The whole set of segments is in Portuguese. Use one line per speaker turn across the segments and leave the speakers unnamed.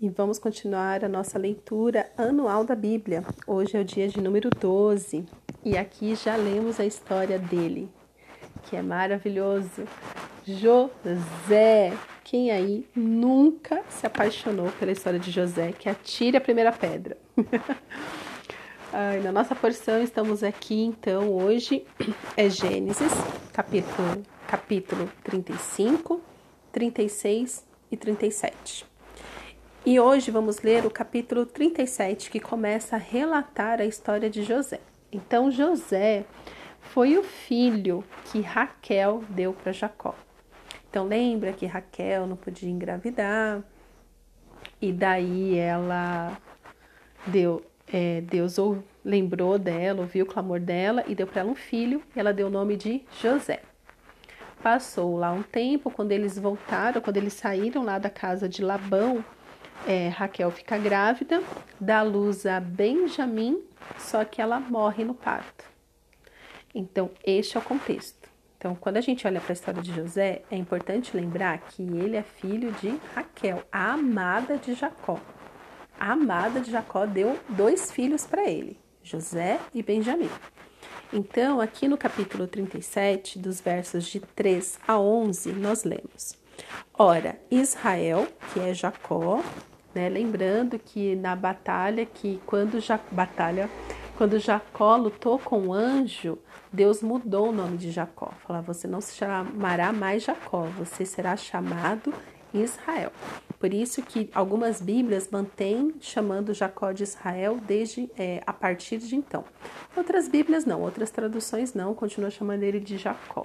e vamos continuar a nossa leitura anual da Bíblia. Hoje é o dia de número 12 e aqui já lemos a história dele, que é maravilhoso. José. Quem aí nunca se apaixonou pela história de José? Que atire a primeira pedra. Ai, na nossa porção estamos aqui então hoje é Gênesis, capítulo, capítulo 35, 36 e 37. E hoje vamos ler o capítulo 37, que começa a relatar a história de José. Então, José foi o filho que Raquel deu para Jacó. Então, lembra que Raquel não podia engravidar, e daí ela deu, é, Deus ou, lembrou dela, ouviu o clamor dela e deu para ela um filho, e ela deu o nome de José. Passou lá um tempo, quando eles voltaram, quando eles saíram lá da casa de Labão, é, Raquel fica grávida, dá luz a Benjamim, só que ela morre no parto. Então, este é o contexto. Então, quando a gente olha para a história de José, é importante lembrar que ele é filho de Raquel, a amada de Jacó. A amada de Jacó deu dois filhos para ele, José e Benjamim. Então, aqui no capítulo 37, dos versos de 3 a 11, nós lemos: Ora, Israel, que é Jacó, né? Lembrando que na batalha, que quando já batalha, quando Jacó lutou com o anjo, Deus mudou o nome de Jacó. Fala, você não se chamará mais Jacó, você será chamado Israel. Por isso que algumas Bíblias mantêm chamando Jacó de Israel desde é, a partir de então. Outras Bíblias não, outras traduções não, continuam chamando ele de Jacó.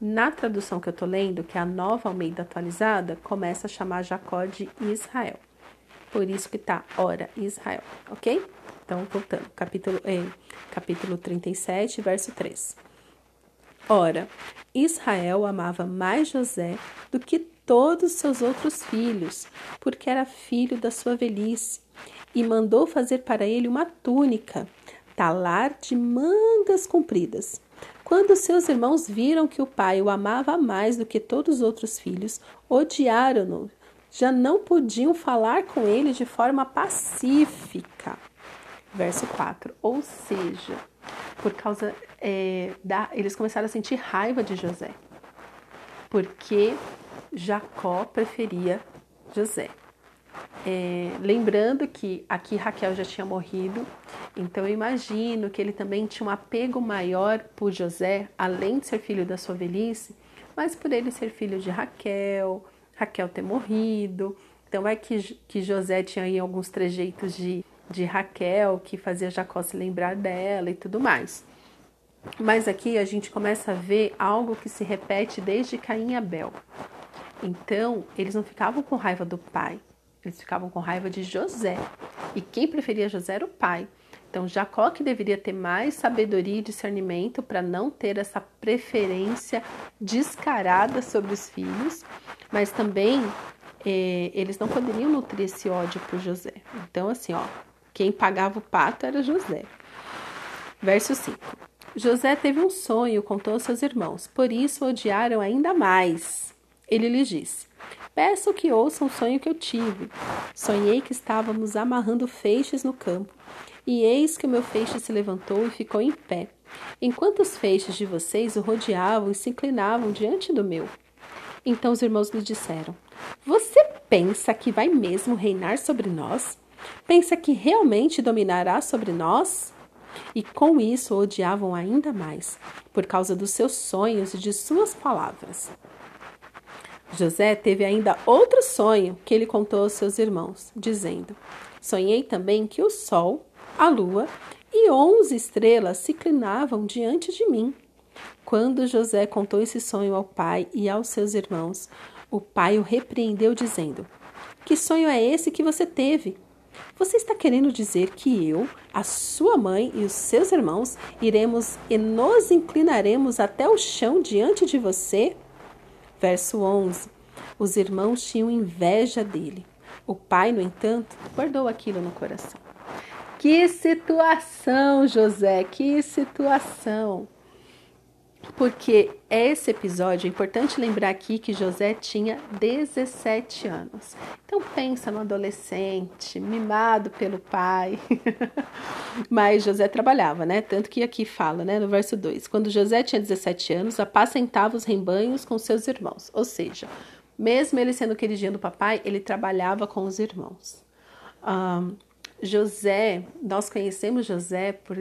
Na tradução que eu estou lendo, que é a nova Almeida atualizada, começa a chamar Jacó de Israel. Por isso que tá, ora, Israel, ok? Então, voltando, capítulo, eh, capítulo 37, verso 3. Ora, Israel amava mais José do que todos seus outros filhos, porque era filho da sua velhice, e mandou fazer para ele uma túnica, talar de mangas compridas. Quando seus irmãos viram que o pai o amava mais do que todos os outros filhos, odiaram-no. Já não podiam falar com ele de forma pacífica. Verso 4. Ou seja, por causa é, da. Eles começaram a sentir raiva de José. Porque Jacó preferia José. É, lembrando que aqui Raquel já tinha morrido, então eu imagino que ele também tinha um apego maior por José, além de ser filho da sua velhice, mas por ele ser filho de Raquel, Raquel ter morrido. Então é que, que José tinha aí alguns trejeitos de, de Raquel que fazia Jacó se lembrar dela e tudo mais. Mas aqui a gente começa a ver algo que se repete desde Caim e Abel. Então, eles não ficavam com raiva do pai, eles ficavam com raiva de José. E quem preferia José era o pai. Então, Jacó que deveria ter mais sabedoria e discernimento para não ter essa preferência descarada sobre os filhos, mas também eh, eles não poderiam nutrir esse ódio por José. Então, assim, ó, quem pagava o pato era José. Verso 5. José teve um sonho, contou aos seus irmãos, por isso odiaram ainda mais. Ele lhes disse: Peço que ouçam o sonho que eu tive. Sonhei que estávamos amarrando feixes no campo, e eis que o meu feixe se levantou e ficou em pé, enquanto os feixes de vocês o rodeavam e se inclinavam diante do meu. Então os irmãos lhe disseram: Você pensa que vai mesmo reinar sobre nós? Pensa que realmente dominará sobre nós? E com isso o odiavam ainda mais, por causa dos seus sonhos e de suas palavras. José teve ainda outro sonho que ele contou aos seus irmãos, dizendo: Sonhei também que o sol, a lua e onze estrelas se inclinavam diante de mim. Quando José contou esse sonho ao pai e aos seus irmãos, o pai o repreendeu, dizendo: Que sonho é esse que você teve? Você está querendo dizer que eu, a sua mãe e os seus irmãos iremos e nos inclinaremos até o chão diante de você? Verso 11. Os irmãos tinham inveja dele. O pai, no entanto, guardou aquilo no coração. Que situação, José, que situação. Porque esse episódio é importante lembrar aqui que José tinha 17 anos. Então pensa no adolescente, mimado pelo pai. Mas José trabalhava, né? Tanto que aqui fala, né, no verso 2, quando José tinha 17 anos, apacentava os rebanhos com seus irmãos. Ou seja, mesmo ele sendo queridinho do papai, ele trabalhava com os irmãos. Um, José, nós conhecemos José por,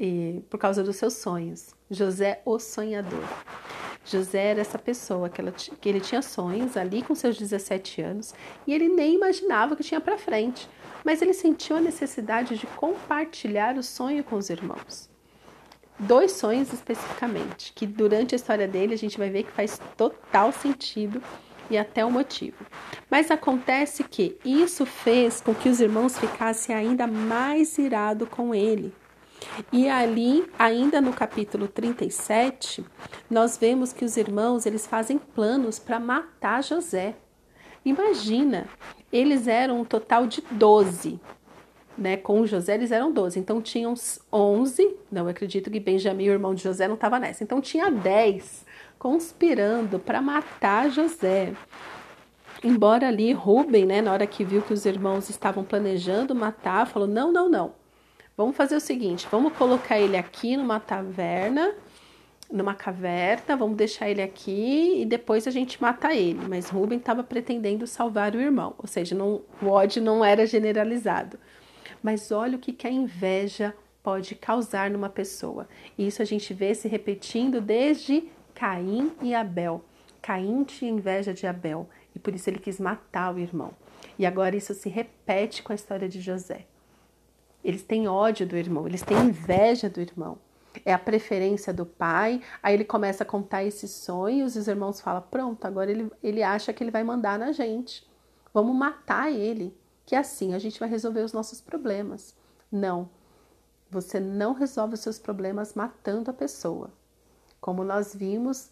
e, por causa dos seus sonhos. José, o sonhador. José era essa pessoa que, ela, que ele tinha sonhos ali com seus 17 anos e ele nem imaginava que tinha para frente, mas ele sentiu a necessidade de compartilhar o sonho com os irmãos. Dois sonhos especificamente, que durante a história dele a gente vai ver que faz total sentido e até o motivo. Mas acontece que isso fez com que os irmãos ficassem ainda mais irados com ele. E ali, ainda no capítulo 37, nós vemos que os irmãos eles fazem planos para matar José. Imagina, eles eram um total de 12. Né, com José eles eram 12, então tinham 11. Não, acredito que Benjamim, o irmão de José, não estava nessa. Então tinha 10 conspirando para matar José. Embora ali Rubem, né, na hora que viu que os irmãos estavam planejando matar, falou: não, não, não. Vamos fazer o seguinte: vamos colocar ele aqui numa taverna, numa caverna, vamos deixar ele aqui e depois a gente mata ele. Mas Rubem estava pretendendo salvar o irmão, ou seja, não, o ódio não era generalizado. Mas olha o que, que a inveja pode causar numa pessoa. E isso a gente vê se repetindo desde Caim e Abel. Caim tinha inveja de Abel e por isso ele quis matar o irmão. E agora isso se repete com a história de José. Eles têm ódio do irmão, eles têm inveja do irmão. É a preferência do pai. Aí ele começa a contar esses sonhos e os irmãos falam: pronto, agora ele, ele acha que ele vai mandar na gente. Vamos matar ele, que assim a gente vai resolver os nossos problemas. Não, você não resolve os seus problemas matando a pessoa. Como nós vimos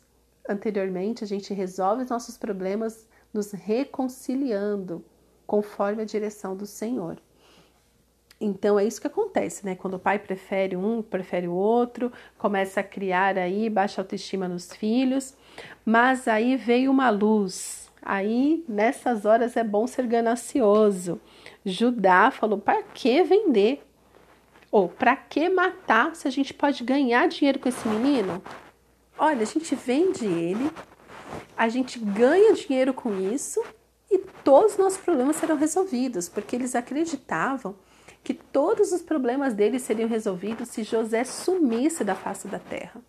anteriormente, a gente resolve os nossos problemas nos reconciliando conforme a direção do Senhor. Então é isso que acontece, né? Quando o pai prefere um, prefere o outro, começa a criar aí baixa autoestima nos filhos, mas aí veio uma luz. Aí nessas horas é bom ser ganancioso. Judá falou: para que vender? Ou para que matar se a gente pode ganhar dinheiro com esse menino? Olha, a gente vende ele, a gente ganha dinheiro com isso e todos os nossos problemas serão resolvidos, porque eles acreditavam que todos os problemas dele seriam resolvidos se José sumisse da face da terra.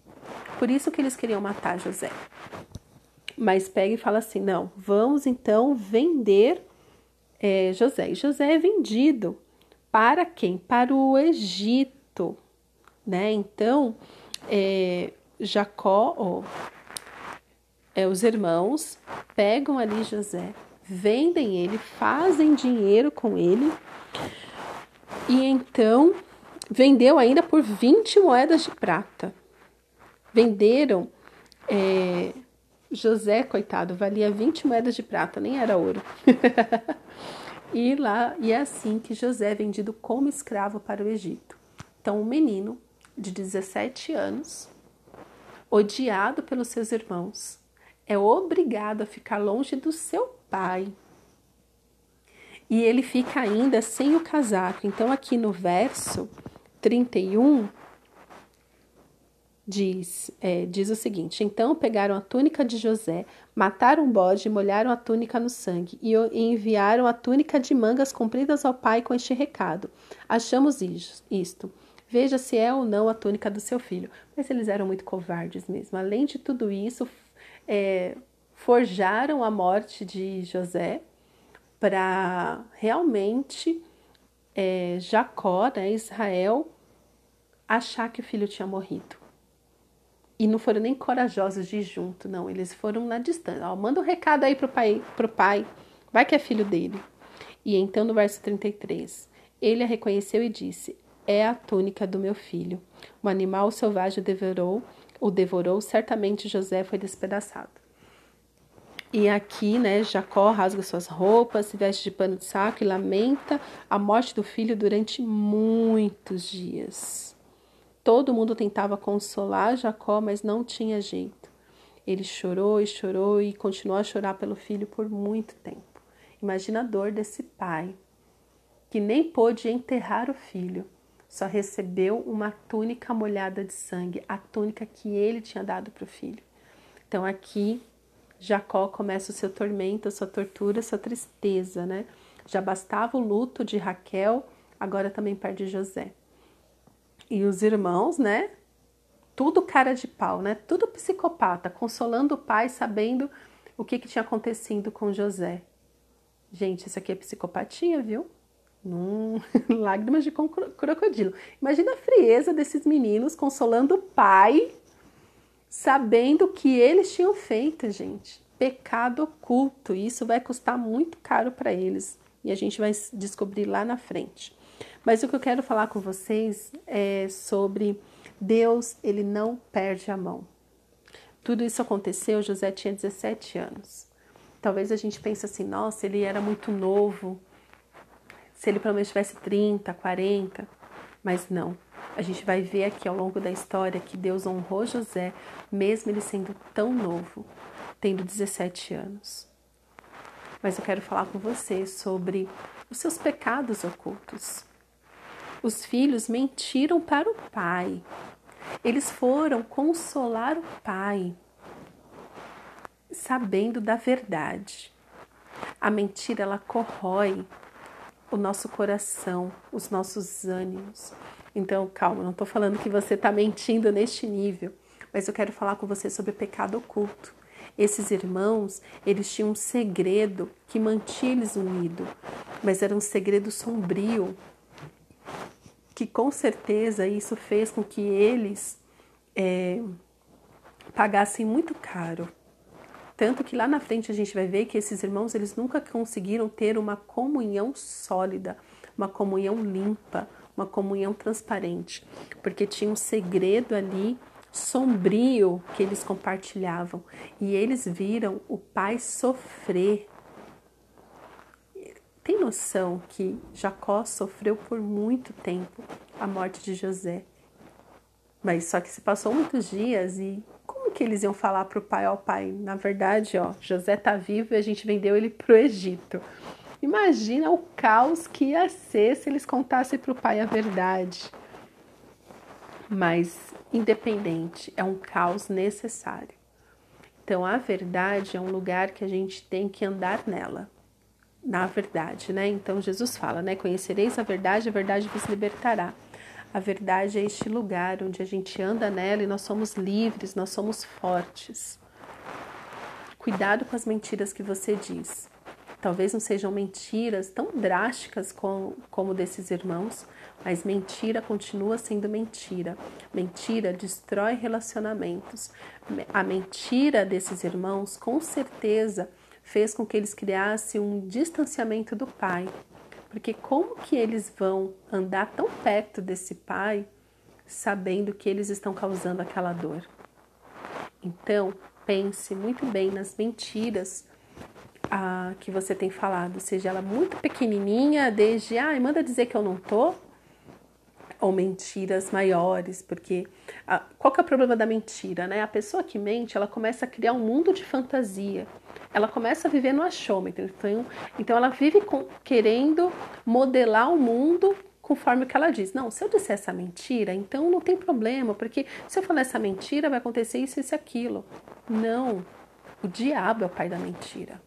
Por isso que eles queriam matar José. Mas pega e fala assim: não, vamos então vender é, José. E José é vendido para quem? Para o Egito, né? Então, é, Jacó, é, os irmãos pegam ali José, vendem ele, fazem dinheiro com ele e então vendeu ainda por 20 moedas de prata. Venderam. É, José, coitado, valia 20 moedas de prata, nem era ouro. e lá, e é assim que José é vendido como escravo para o Egito. Então, um menino de 17 anos, odiado pelos seus irmãos, é obrigado a ficar longe do seu pai, e ele fica ainda sem o casaco. Então, aqui no verso 31, diz, é, diz o seguinte: Então pegaram a túnica de José, mataram o bode, molharam a túnica no sangue e enviaram a túnica de mangas compridas ao pai com este recado: Achamos isto. Veja se é ou não a túnica do seu filho. Mas eles eram muito covardes mesmo. Além de tudo isso, é, forjaram a morte de José para realmente é, Jacó, né, Israel, achar que o filho tinha morrido. E não foram nem corajosos de ir junto, não. Eles foram na distância. Ó, manda um recado aí pro pai, pro pai. Vai que é filho dele. E então no verso 33, ele a reconheceu e disse: É a túnica do meu filho. O animal selvagem devorou, o devorou, certamente José foi despedaçado. E aqui, né, Jacó rasga suas roupas, se veste de pano de saco e lamenta a morte do filho durante muitos dias. Todo mundo tentava consolar Jacó, mas não tinha jeito. Ele chorou e chorou e continuou a chorar pelo filho por muito tempo. Imagina a dor desse pai, que nem pôde enterrar o filho, só recebeu uma túnica molhada de sangue, a túnica que ele tinha dado para o filho. Então aqui Jacó começa o seu tormento, a sua tortura, a sua tristeza, né? Já bastava o luto de Raquel, agora também perde José. E os irmãos, né? Tudo cara de pau, né? Tudo psicopata, consolando o pai, sabendo o que, que tinha acontecido com José. Gente, isso aqui é psicopatia, viu? Num... Lágrimas de crocodilo. Imagina a frieza desses meninos consolando o pai, sabendo que eles tinham feito, gente. Pecado oculto. E isso vai custar muito caro para eles. E a gente vai descobrir lá na frente. Mas o que eu quero falar com vocês é sobre Deus, ele não perde a mão. Tudo isso aconteceu, José tinha 17 anos. Talvez a gente pense assim, nossa, ele era muito novo, se ele pelo menos tivesse 30, 40, mas não. A gente vai ver aqui ao longo da história que Deus honrou José, mesmo ele sendo tão novo, tendo 17 anos. Mas eu quero falar com você sobre os seus pecados ocultos. Os filhos mentiram para o pai. Eles foram consolar o pai, sabendo da verdade. A mentira ela corrói o nosso coração, os nossos ânimos. Então, calma, não estou falando que você está mentindo neste nível, mas eu quero falar com você sobre pecado oculto. Esses irmãos, eles tinham um segredo que mantinha eles unidos, mas era um segredo sombrio, que com certeza isso fez com que eles é, pagassem muito caro tanto que lá na frente a gente vai ver que esses irmãos eles nunca conseguiram ter uma comunhão sólida, uma comunhão limpa, uma comunhão transparente, porque tinha um segredo ali sombrio que eles compartilhavam e eles viram o pai sofrer. Tem noção que Jacó sofreu por muito tempo a morte de José, mas só que se passou muitos dias e que eles iam falar para o pai, ó pai, na verdade, ó, José tá vivo e a gente vendeu ele para o Egito. Imagina o caos que ia ser se eles contassem para o pai a verdade. Mas, independente, é um caos necessário. Então, a verdade é um lugar que a gente tem que andar nela. Na verdade, né? Então, Jesus fala, né? Conhecereis a verdade, a verdade vos libertará. A verdade é este lugar onde a gente anda nela e nós somos livres, nós somos fortes. Cuidado com as mentiras que você diz. Talvez não sejam mentiras tão drásticas como, como desses irmãos, mas mentira continua sendo mentira. Mentira destrói relacionamentos. A mentira desses irmãos, com certeza, fez com que eles criassem um distanciamento do pai, porque como que eles vão andar tão perto desse pai sabendo que eles estão causando aquela dor? Então, pense muito bem nas mentiras ah, que você tem falado, seja ela muito pequenininha, desde, ah, manda dizer que eu não tô, ou mentiras maiores, porque ah, qual que é o problema da mentira, né? A pessoa que mente, ela começa a criar um mundo de fantasia ela começa a viver no achômetro. Então, então ela vive com, querendo modelar o mundo conforme o que ela diz. Não, se eu disser essa mentira, então não tem problema, porque se eu falar essa mentira, vai acontecer isso, isso e aquilo. Não. O diabo é o pai da mentira.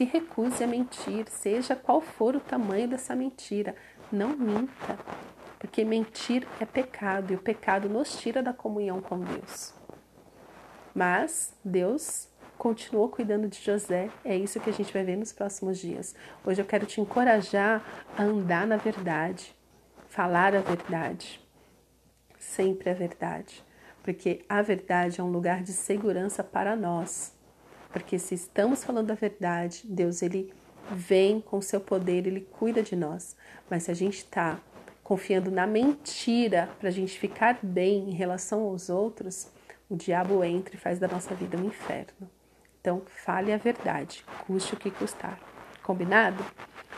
Se recuse a mentir, seja qual for o tamanho dessa mentira. Não minta, porque mentir é pecado e o pecado nos tira da comunhão com Deus. Mas Deus continuou cuidando de José. É isso que a gente vai ver nos próximos dias. Hoje eu quero te encorajar a andar na verdade, falar a verdade, sempre a verdade, porque a verdade é um lugar de segurança para nós. Porque se estamos falando a verdade, Deus ele vem com seu poder, ele cuida de nós. Mas se a gente está confiando na mentira para a gente ficar bem em relação aos outros, o diabo entra e faz da nossa vida um inferno. Então, fale a verdade, custe o que custar. Combinado?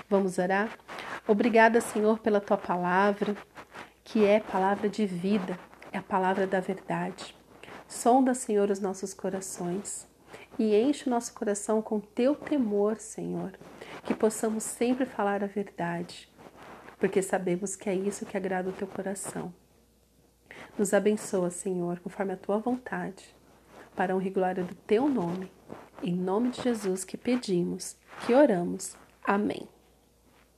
Vamos orar? Obrigada, Senhor, pela tua palavra, que é palavra de vida. é a palavra da verdade. Sonda, Senhor, os nossos corações e enche o nosso coração com teu temor, Senhor, que possamos sempre falar a verdade, porque sabemos que é isso que agrada o teu coração. Nos abençoa, Senhor, conforme a tua vontade, para honra e glória do teu nome. Em nome de Jesus que pedimos, que oramos. Amém.